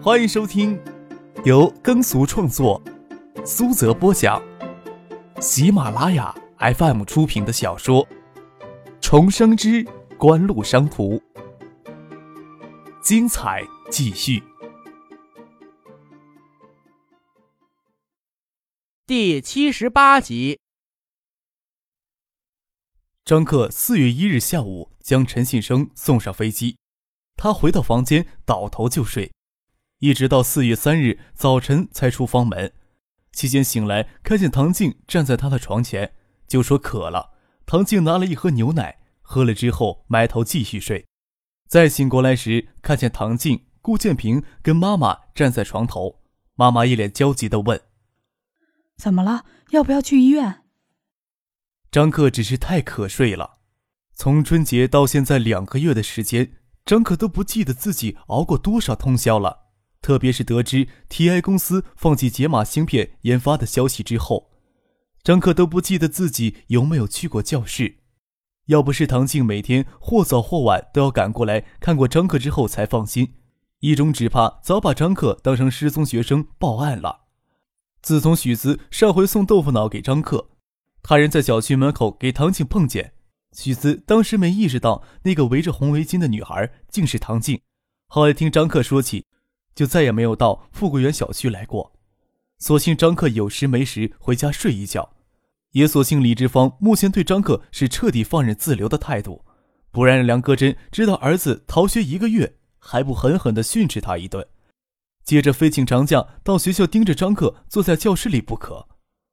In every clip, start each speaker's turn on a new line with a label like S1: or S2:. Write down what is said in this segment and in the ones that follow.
S1: 欢迎收听由耕俗创作、苏泽播讲、喜马拉雅 FM 出品的小说《重生之官路商途》，精彩继续，
S2: 第七十八集。
S1: 张克四月一日下午将陈信生送上飞机，他回到房间倒头就睡，一直到四月三日早晨才出房门。期间醒来看见唐静站在他的床前，就说渴了。唐静拿了一盒牛奶喝了之后，埋头继续睡。再醒过来时，看见唐静、顾建平跟妈妈站在床头，妈妈一脸焦急地问：“
S3: 怎么了？要不要去医院？”
S1: 张克只是太瞌睡了，从春节到现在两个月的时间，张克都不记得自己熬过多少通宵了。特别是得知 TI 公司放弃解码芯片研发的消息之后，张克都不记得自己有没有去过教室。要不是唐静每天或早或晚都要赶过来看过张克之后才放心，一中只怕早把张克当成失踪学生报案了。自从许滋上回送豆腐脑给张克。他人在小区门口给唐静碰见，许思当时没意识到那个围着红围巾的女孩竟是唐静。后来听张克说起，就再也没有到富贵园小区来过。所幸张克有时没时回家睡一觉，也所幸李志芳目前对张克是彻底放任自流的态度，不然梁戈真知道儿子逃学一个月，还不狠狠地训斥他一顿，接着非请长假到学校盯着张克坐在教室里不可。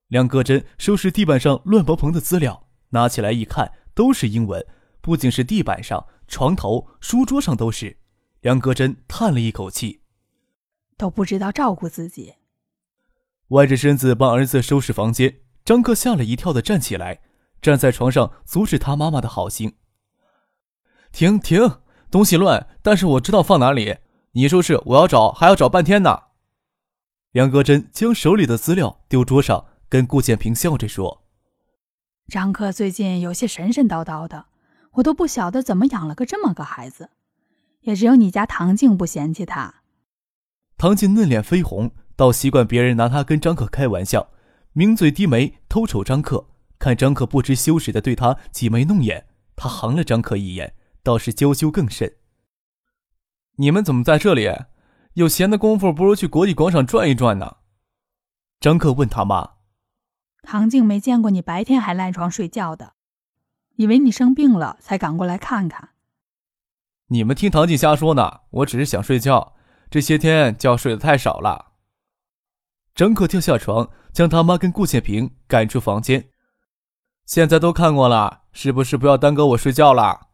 S1: 梁戈真收拾地板上乱蓬蓬的资料，拿起来一看，都是英文，不仅是地板上、床头、书桌上都是。梁戈真叹了一口气，
S3: 都不知道照顾自己。
S1: 歪着身子帮儿子收拾房间，张克吓了一跳的站起来，站在床上阻止他妈妈的好心。停停，东西乱，但是我知道放哪里。你收拾，我要找，还要找半天呢。杨格真将手里的资料丢桌上。跟顾建平笑着说：“
S3: 张克最近有些神神叨叨的，我都不晓得怎么养了个这么个孩子。也只有你家唐静不嫌弃他。”
S1: 唐静嫩脸绯红，倒习惯别人拿她跟张克开玩笑，抿嘴低眉偷瞅张克，看张克不知羞耻的对他挤眉弄眼，他横了张克一眼，倒是娇羞更甚。你们怎么在这里？有闲的功夫，不如去国际广场转一转呢？张克问他妈。
S3: 唐静没见过你白天还赖床睡觉的，以为你生病了才赶过来看看。
S1: 你们听唐静瞎说呢，我只是想睡觉，这些天觉睡得太少了。张克跳下床，将他妈跟顾建平赶出房间。现在都看过了，是不是不要耽搁我睡觉了？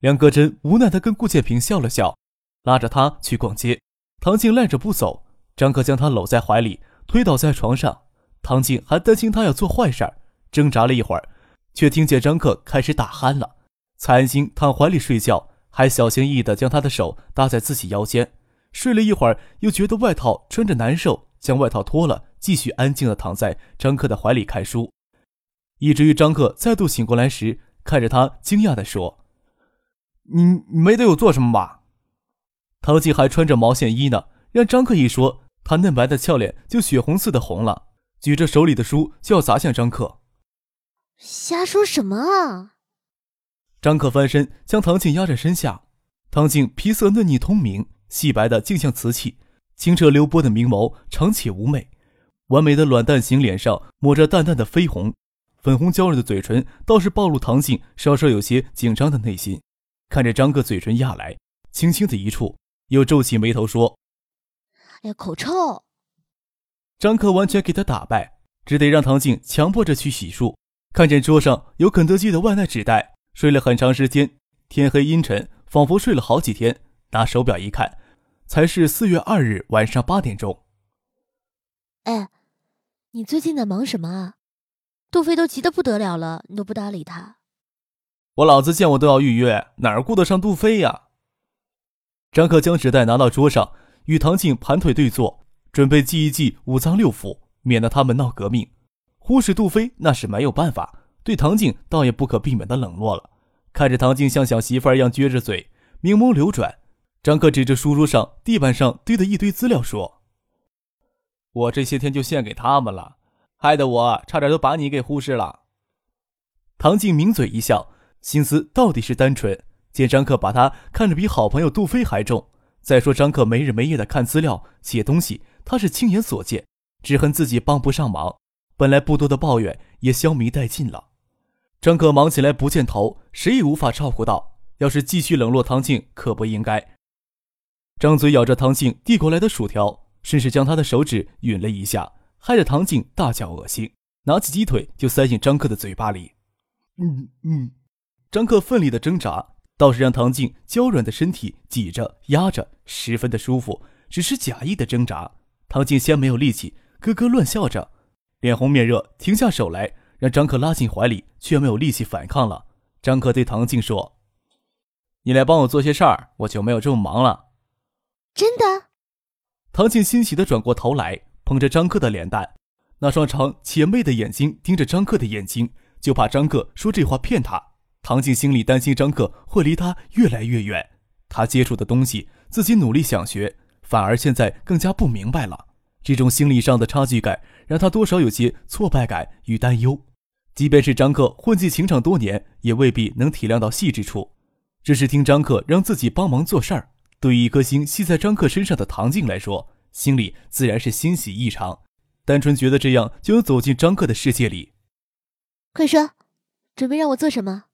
S1: 梁戈真无奈的跟顾建平笑了笑，拉着他去逛街。唐静赖着不走，张克将他搂在怀里，推倒在床上。唐静还担心他要做坏事儿，挣扎了一会儿，却听见张克开始打鼾了，才安心躺怀里睡觉，还小心翼翼地将他的手搭在自己腰间。睡了一会儿，又觉得外套穿着难受，将外套脱了，继续安静地躺在张克的怀里看书，以至于张克再度醒过来时，看着他惊讶地说：“你没对我做什么吧？”唐静还穿着毛线衣呢，让张克一说，他嫩白的俏脸就血红似的红了。举着手里的书就要砸向张克，
S4: 瞎说什么啊！
S1: 张克翻身将唐静压在身下，唐静皮色嫩腻通明，细白的竟像瓷器，清澈流波的明眸长且妩媚，完美的卵蛋型脸上抹着淡淡的绯红，粉红娇润的嘴唇倒是暴露唐静稍稍有些紧张的内心。看着张克嘴唇压来，轻轻的一触，又皱起眉头说：“
S4: 哎呀，口臭。”
S1: 张克完全给他打败，只得让唐静强迫着去洗漱。看见桌上有肯德基的外卖纸袋，睡了很长时间，天黑阴沉，仿佛睡了好几天。拿手表一看，才是四月二日晚上八点钟。
S4: 哎，你最近在忙什么啊？杜飞都急得不得了了，你都不搭理他。
S1: 我老子见我都要预约，哪儿顾得上杜飞呀？张克将纸袋拿到桌上，与唐静盘腿对坐。准备记一记五脏六腑，免得他们闹革命。忽视杜飞那是没有办法，对唐静倒也不可避免的冷落了。看着唐静像小媳妇儿一样撅着嘴，明眸流转，张克指着书桌上、地板上堆的一堆资料说：“我这些天就献给他们了，害得我差点都把你给忽视了。”唐静抿嘴一笑，心思到底是单纯。见张克把他看着比好朋友杜飞还重，再说张克没日没夜的看资料、写东西，他是亲眼所见，只恨自己帮不上忙。本来不多的抱怨也消弭殆尽了。张克忙起来不见头，谁也无法照顾到。要是继续冷落唐静，可不应该。张嘴咬着唐静递过来的薯条，顺势将他的手指吮了一下，害得唐静大叫恶心，拿起鸡腿就塞进张克的嘴巴里。嗯嗯，张克奋力的挣扎，倒是让唐静娇软的身体挤着压着，十分的舒服。只是假意的挣扎，唐静先没有力气，咯咯乱笑着，脸红面热，停下手来，让张克拉进怀里，却没有力气反抗了。张克对唐静说：“你来帮我做些事儿，我就没有这么忙了。”
S4: 真的，
S1: 唐静欣喜的转过头来，捧着张克的脸蛋，那双长且媚的眼睛盯着张克的眼睛，就怕张克说这话骗他。唐静心里担心张克会离他越来越远，他接触的东西自己努力想学，反而现在更加不明白了。这种心理上的差距感让他多少有些挫败感与担忧。即便是张克混迹情场多年，也未必能体谅到细致处。只是听张克让自己帮忙做事儿。对于一颗心系在张克身上的唐静来说，心里自然是欣喜异常，单纯觉得这样就能走进张克的世界里。
S4: 快说，准备让我做什么？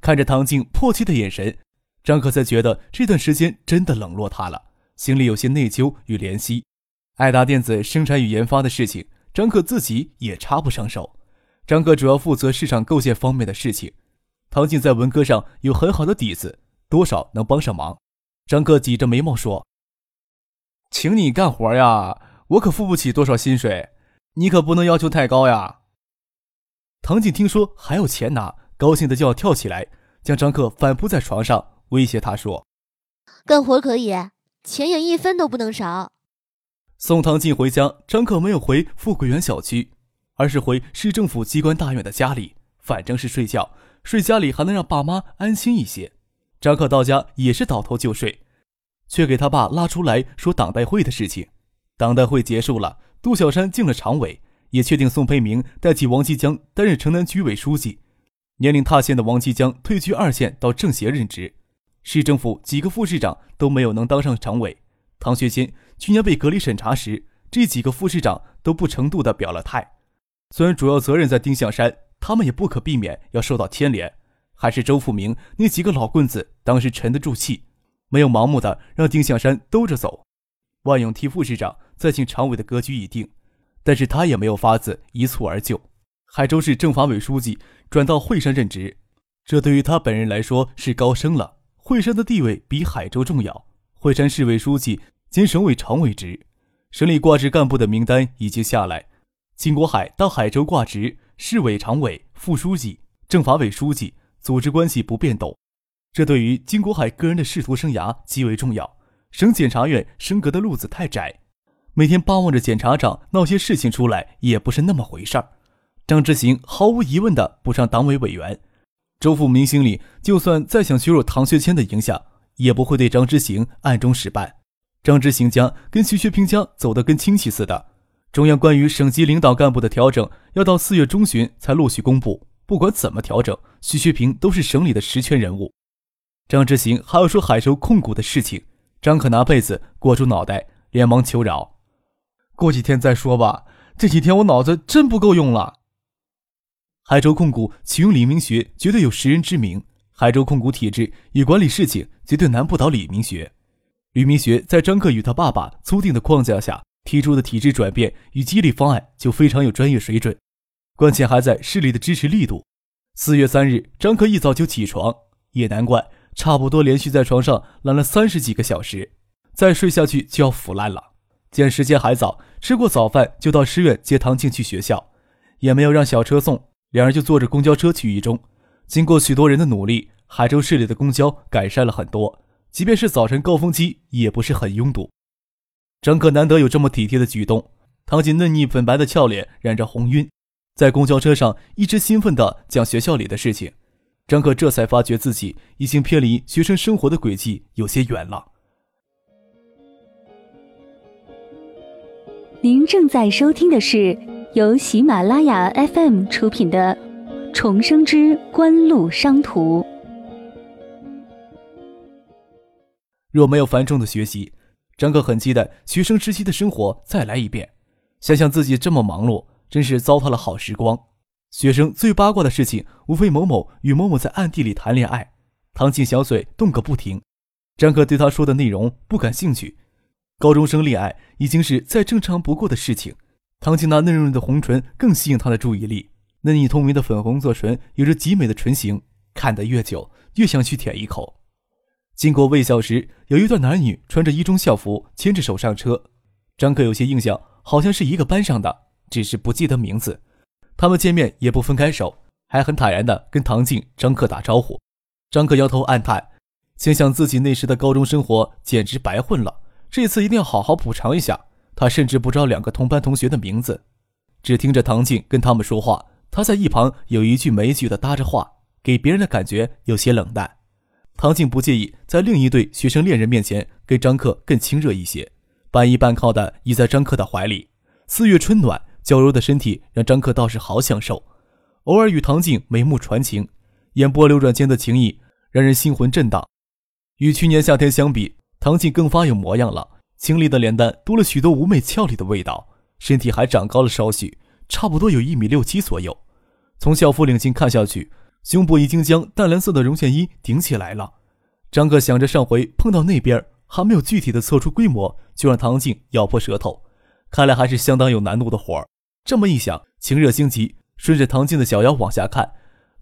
S1: 看着唐静迫切的眼神，张克才觉得这段时间真的冷落他了，心里有些内疚与怜惜。爱达电子生产与研发的事情，张克自己也插不上手。张哥主要负责市场构建方面的事情，唐静在文科上有很好的底子，多少能帮上忙。张哥挤着眉毛说：“请你干活呀，我可付不起多少薪水，你可不能要求太高呀。”唐静听说还有钱拿，高兴的就要跳起来，将张克反扑在床上，威胁他说：“
S4: 干活可以，钱也一分都不能少。”
S1: 送唐静回家，张克没有回富贵园小区，而是回市政府机关大院的家里，反正是睡觉，睡家里还能让爸妈安心一些。张克到家也是倒头就睡，却给他爸拉出来说党代会的事情。党代会结束了，杜小山进了常委，也确定宋培明代替王继江担任城南区委书记。年龄踏线的王继江退居二线到政协任职。市政府几个副市长都没有能当上常委。唐学新去年被隔离审查时，这几个副市长都不程度的表了态。虽然主要责任在丁向山，他们也不可避免要受到牵连。还是周富明那几个老棍子当时沉得住气，没有盲目的让丁向山兜着走。万勇替副市长，再请常委的格局已定，但是他也没有法子一蹴而就。海州市政法委书记转到惠山任职，这对于他本人来说是高升了。惠山的地位比海州重要，惠山市委书记兼省委常委职，省里挂职干部的名单已经下来。金国海到海州挂职市委常委、副书记、政法委书记。组织关系不变动，这对于金国海个人的仕途生涯极为重要。省检察院升格的路子太窄，每天巴望着检察长闹些事情出来也不是那么回事儿。张之行毫无疑问的补上党委委员，周富明心里就算再想削弱唐学谦的影响，也不会对张之行暗中使绊。张之行家跟徐学平家走得跟亲戚似的。中央关于省级领导干部的调整要到四月中旬才陆续公布。不管怎么调整，徐学平都是省里的实权人物。张之行还要说海州控股的事情，张可拿被子裹住脑袋，连忙求饶：“过几天再说吧，这几天我脑子真不够用了。”海州控股启用李明学，绝对有识人之明。海州控股体制与管理事情，绝对难不倒李明学。李明学在张克与他爸爸租定的框架下提出的体制转变与激励方案，就非常有专业水准。关键还在市里的支持力度。四月三日，张克一早就起床，也难怪，差不多连续在床上懒了三十几个小时，再睡下去就要腐烂了。见时间还早，吃过早饭就到师院接唐静去学校，也没有让小车送，两人就坐着公交车去一中。经过许多人的努力，海州市里的公交改善了很多，即便是早晨高峰期也不是很拥堵。张可难得有这么体贴的举动。唐锦嫩腻粉白的俏脸染着红晕在公交车上一直兴奋地讲学校里的事情。张可这才发觉自己已经偏离学生生活的轨迹有些远了。
S5: 您正在收听的是由喜马拉雅 fm 出品的重生之官路商途。
S1: 若没有繁重的学习张克很期待学生时期的生活再来一遍。想想自己这么忙碌，真是糟蹋了好时光。学生最八卦的事情，无非某某与某某在暗地里谈恋爱。唐静小嘴动个不停，张克对他说的内容不感兴趣。高中生恋爱已经是再正常不过的事情。唐静那嫩润的红唇更吸引他的注意力，嫩腻透明的粉红色唇有着极美的唇形，看得越久越想去舔一口。经过卫校时，有一对男女穿着一中校服，牵着手上车。张克有些印象，好像是一个班上的，只是不记得名字。他们见面也不分开手，还很坦然地跟唐静、张克打招呼。张克摇头暗叹，心想自己那时的高中生活简直白混了，这次一定要好好补偿一下。他甚至不知道两个同班同学的名字，只听着唐静跟他们说话，他在一旁有一句没一句的搭着话，给别人的感觉有些冷淡。唐静不介意在另一对学生恋人面前跟张克更亲热一些，半依半靠的倚在张克的怀里。四月春暖。娇柔的身体让张克倒是好享受，偶尔与唐静眉目传情，眼波流转间的情意让人心魂震荡。与去年夏天相比，唐静更发有模样了，清丽的脸蛋多了许多妩媚俏丽的味道，身体还长高了稍许，差不多有一米六七左右。从校服领巾看下去，胸部已经将淡蓝色的绒线衣顶起来了。张克想着上回碰到那边还没有具体的测出规模，就让唐静咬破舌头，看来还是相当有难度的活儿。这么一想，情热心急，顺着唐静的小腰往下看，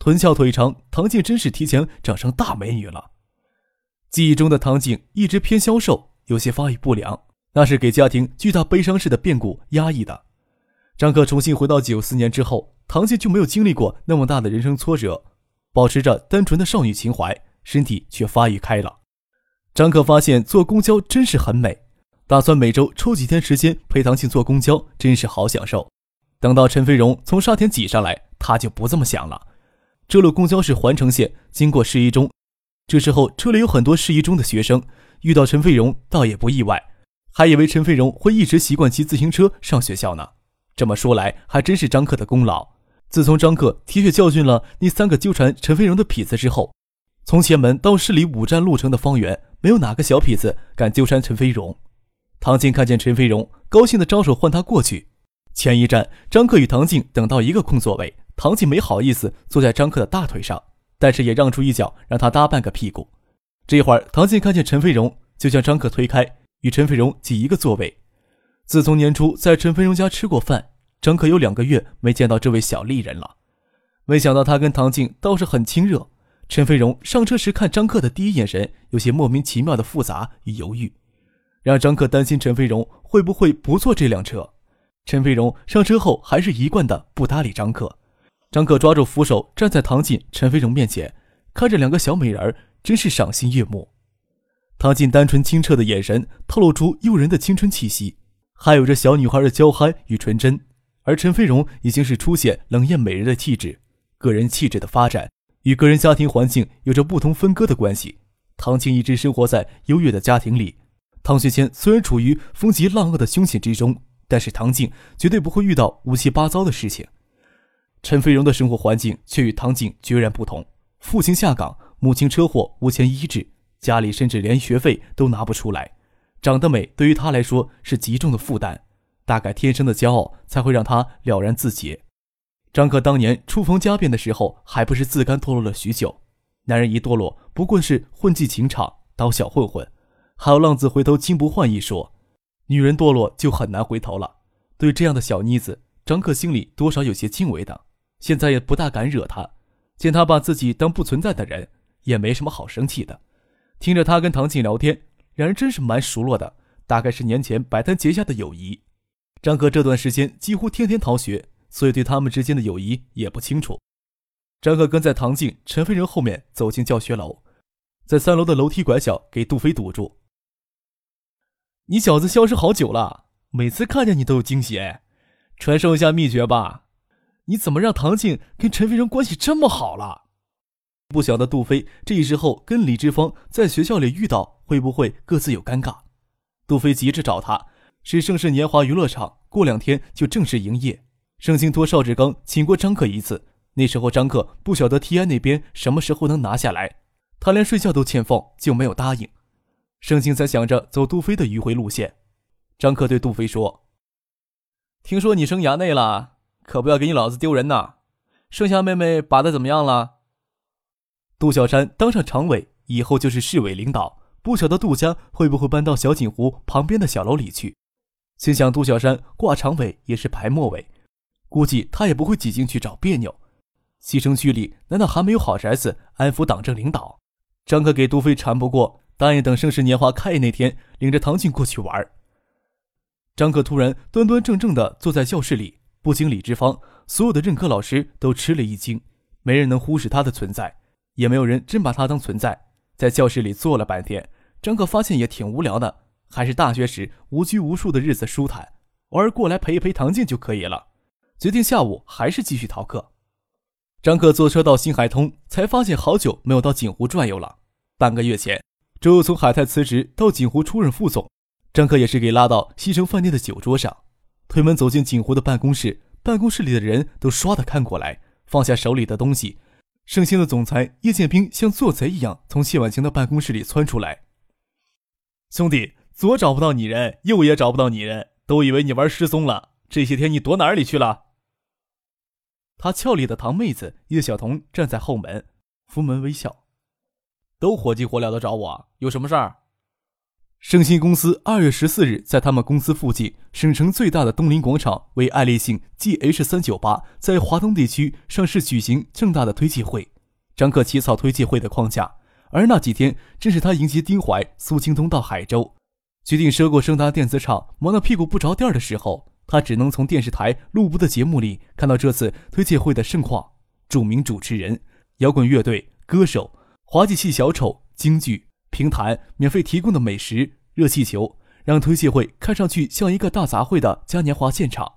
S1: 臀翘腿长，唐静真是提前长成大美女了。记忆中的唐静一直偏消瘦，有些发育不良，那是给家庭巨大悲伤式的变故压抑的。张克重新回到九四年之后，唐静就没有经历过那么大的人生挫折，保持着单纯的少女情怀，身体却发育开了。张克发现坐公交真是很美，打算每周抽几天时间陪唐静坐公交，真是好享受。等到陈飞荣从沙田挤上来，他就不这么想了。这路公交是环城线，经过市一中，这时候车里有很多市一中的学生，遇到陈飞荣倒也不意外，还以为陈飞荣会一直习惯骑自行车上学校呢。这么说来，还真是张克的功劳。自从张克铁血教训了那三个纠缠陈飞荣的痞子之后，从前门到市里五站路程的方圆，没有哪个小痞子敢纠缠陈飞荣。唐静看见陈飞荣，高兴地招手唤他过去。前一站，张克与唐静等到一个空座位，唐静没好意思坐在张克的大腿上，但是也让出一脚让他搭半个屁股。这会儿，唐静看见陈飞荣，就将张克推开，与陈飞荣挤一个座位。自从年初在陈飞荣家吃过饭，张克有两个月没见到这位小丽人了。没想到他跟唐静倒是很亲热。陈飞荣上车时看张克的第一眼神，有些莫名其妙的复杂与犹豫，让张克担心陈飞荣会不会不坐这辆车。陈飞荣上车后还是一贯的不搭理张克，张克抓住扶手站在唐静、陈飞荣面前，看着两个小美人儿，真是赏心悦目。唐静单纯清澈的眼神透露出诱人的青春气息，还有着小女孩的娇憨与纯真，而陈飞荣已经是出现冷艳美人的气质。个人气质的发展与个人家庭环境有着不同分割的关系。唐静一直生活在优越的家庭里，唐学谦虽然处于风急浪恶的凶险之中。但是唐静绝对不会遇到乌七八糟的事情。陈飞荣的生活环境却与唐静决然不同。父亲下岗，母亲车祸，无钱医治，家里甚至连学费都拿不出来。长得美对于他来说是极重的负担，大概天生的骄傲才会让他了然自结。张克当年初逢家变的时候，还不是自甘堕落了许久。男人一堕落，不过是混迹情场，当小混混。还有“浪子回头金不换”一说。女人堕落就很难回头了。对这样的小妮子，张克心里多少有些敬畏的。现在也不大敢惹她，见她把自己当不存在的人，也没什么好生气的。听着他跟唐静聊天，两人真是蛮熟络的，大概是年前摆摊结下的友谊。张克这段时间几乎天天逃学，所以对他们之间的友谊也不清楚。张克跟在唐静、陈飞人后面走进教学楼，在三楼的楼梯拐角给杜飞堵住。你小子消失好久了，每次看见你都有惊喜哎，传授一下秘诀吧。你怎么让唐静跟陈飞人关系这么好了？不晓得杜飞这时候跟李志峰在学校里遇到，会不会各自有尴尬？杜飞急着找他，是盛世年华娱乐场过两天就正式营业。盛兴托邵志刚请过张克一次，那时候张克不晓得 T I 那边什么时候能拿下来，他连睡觉都欠奉，就没有答应。盛兴才想着走杜飞的迂回路线。张克对杜飞说：“听说你升衙内了，可不要给你老子丢人呐！盛夏妹妹把的怎么样了？”杜小山当上常委以后就是市委领导，不晓得杜家会不会搬到小锦湖旁边的小楼里去。心想杜小山挂常委也是排末尾。估计他也不会挤进去找别扭。西城区里难道还没有好宅子安抚党政领导？张克给杜飞缠不过，答应等盛世年华开业那天，领着唐静过去玩。张克突然端端正正地坐在教室里，不经理之方，所有的任课老师都吃了一惊，没人能忽视他的存在，也没有人真把他当存在。在教室里坐了半天，张克发现也挺无聊的，还是大学时无拘无束的日子舒坦，偶尔过来陪一陪唐静就可以了。决定下午还是继续逃课。张克坐车到新海通，才发现好久没有到锦湖转悠了。半个月前，周从海泰辞职到锦湖出任副总，张克也是给拉到西城饭店的酒桌上。推门走进锦湖的办公室，办公室里的人都唰的看过来，放下手里的东西。盛兴的总裁叶建兵像做贼一样从谢婉晴的办公室里窜出来：“兄弟，左找不到你人，右也找不到你人，都以为你玩失踪了。这些天你躲哪里去了？”他俏丽的堂妹子叶小彤站在后门，扶门微笑，都火急火燎的找我，有什么事儿？盛鑫公司二月十四日在他们公司附近省城最大的东林广场为爱立信 GH 三九八在华东地区上市举行盛大的推介会，张克起草推介会的框架，而那几天正是他迎接丁怀、苏京东到海州，决定收购盛达电子厂，忙得屁股不着地的时候。他只能从电视台录播的节目里看到这次推介会的盛况。著名主持人、摇滚乐队、歌手、滑稽戏小丑、京剧、评弹、免费提供的美食、热气球，让推介会看上去像一个大杂烩的嘉年华现场。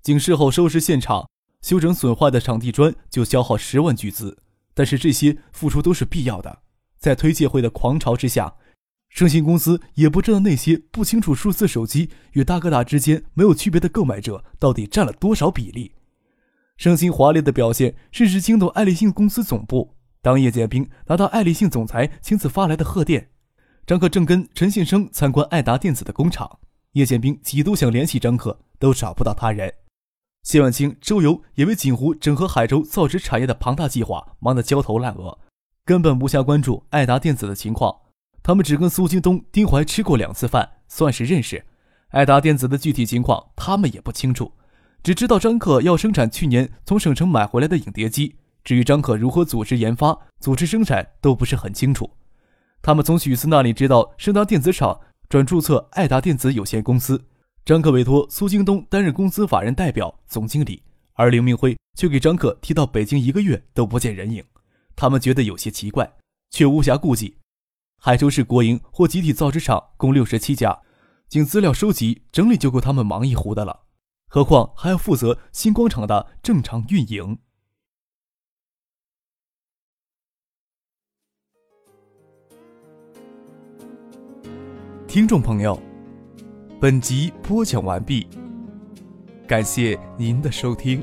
S1: 仅事后收拾现场、修整损坏的场地砖就消耗十万巨资，但是这些付出都是必要的。在推介会的狂潮之下。盛鑫公司也不知道那些不清楚数字手机与大哥大之间没有区别的购买者到底占了多少比例。盛鑫华丽的表现甚至惊动爱立信公司总部。当叶剑兵拿到爱立信总裁亲自发来的贺电，张克正跟陈信生参观爱达电子的工厂，叶剑兵几度想联系张克，都找不到他人。谢万清、周游也为锦湖整合海州造纸产业的庞大计划忙得焦头烂额，根本无暇关注爱达电子的情况。他们只跟苏京东、丁怀吃过两次饭，算是认识。爱达电子的具体情况，他们也不清楚，只知道张克要生产去年从省城买回来的影碟机。至于张克如何组织研发、组织生产，都不是很清楚。他们从许思那里知道，盛达电子厂转注册爱达电子有限公司，张克委托苏京东担任公司法人代表、总经理，而林明辉却给张克提到北京一个月都不见人影。他们觉得有些奇怪，却无暇顾及。海州市国营或集体造纸厂共六十七家，仅资料收集整理就够他们忙一壶的了，何况还要负责新光厂的正常运营。听众朋友，本集播讲完毕，感谢您的收听。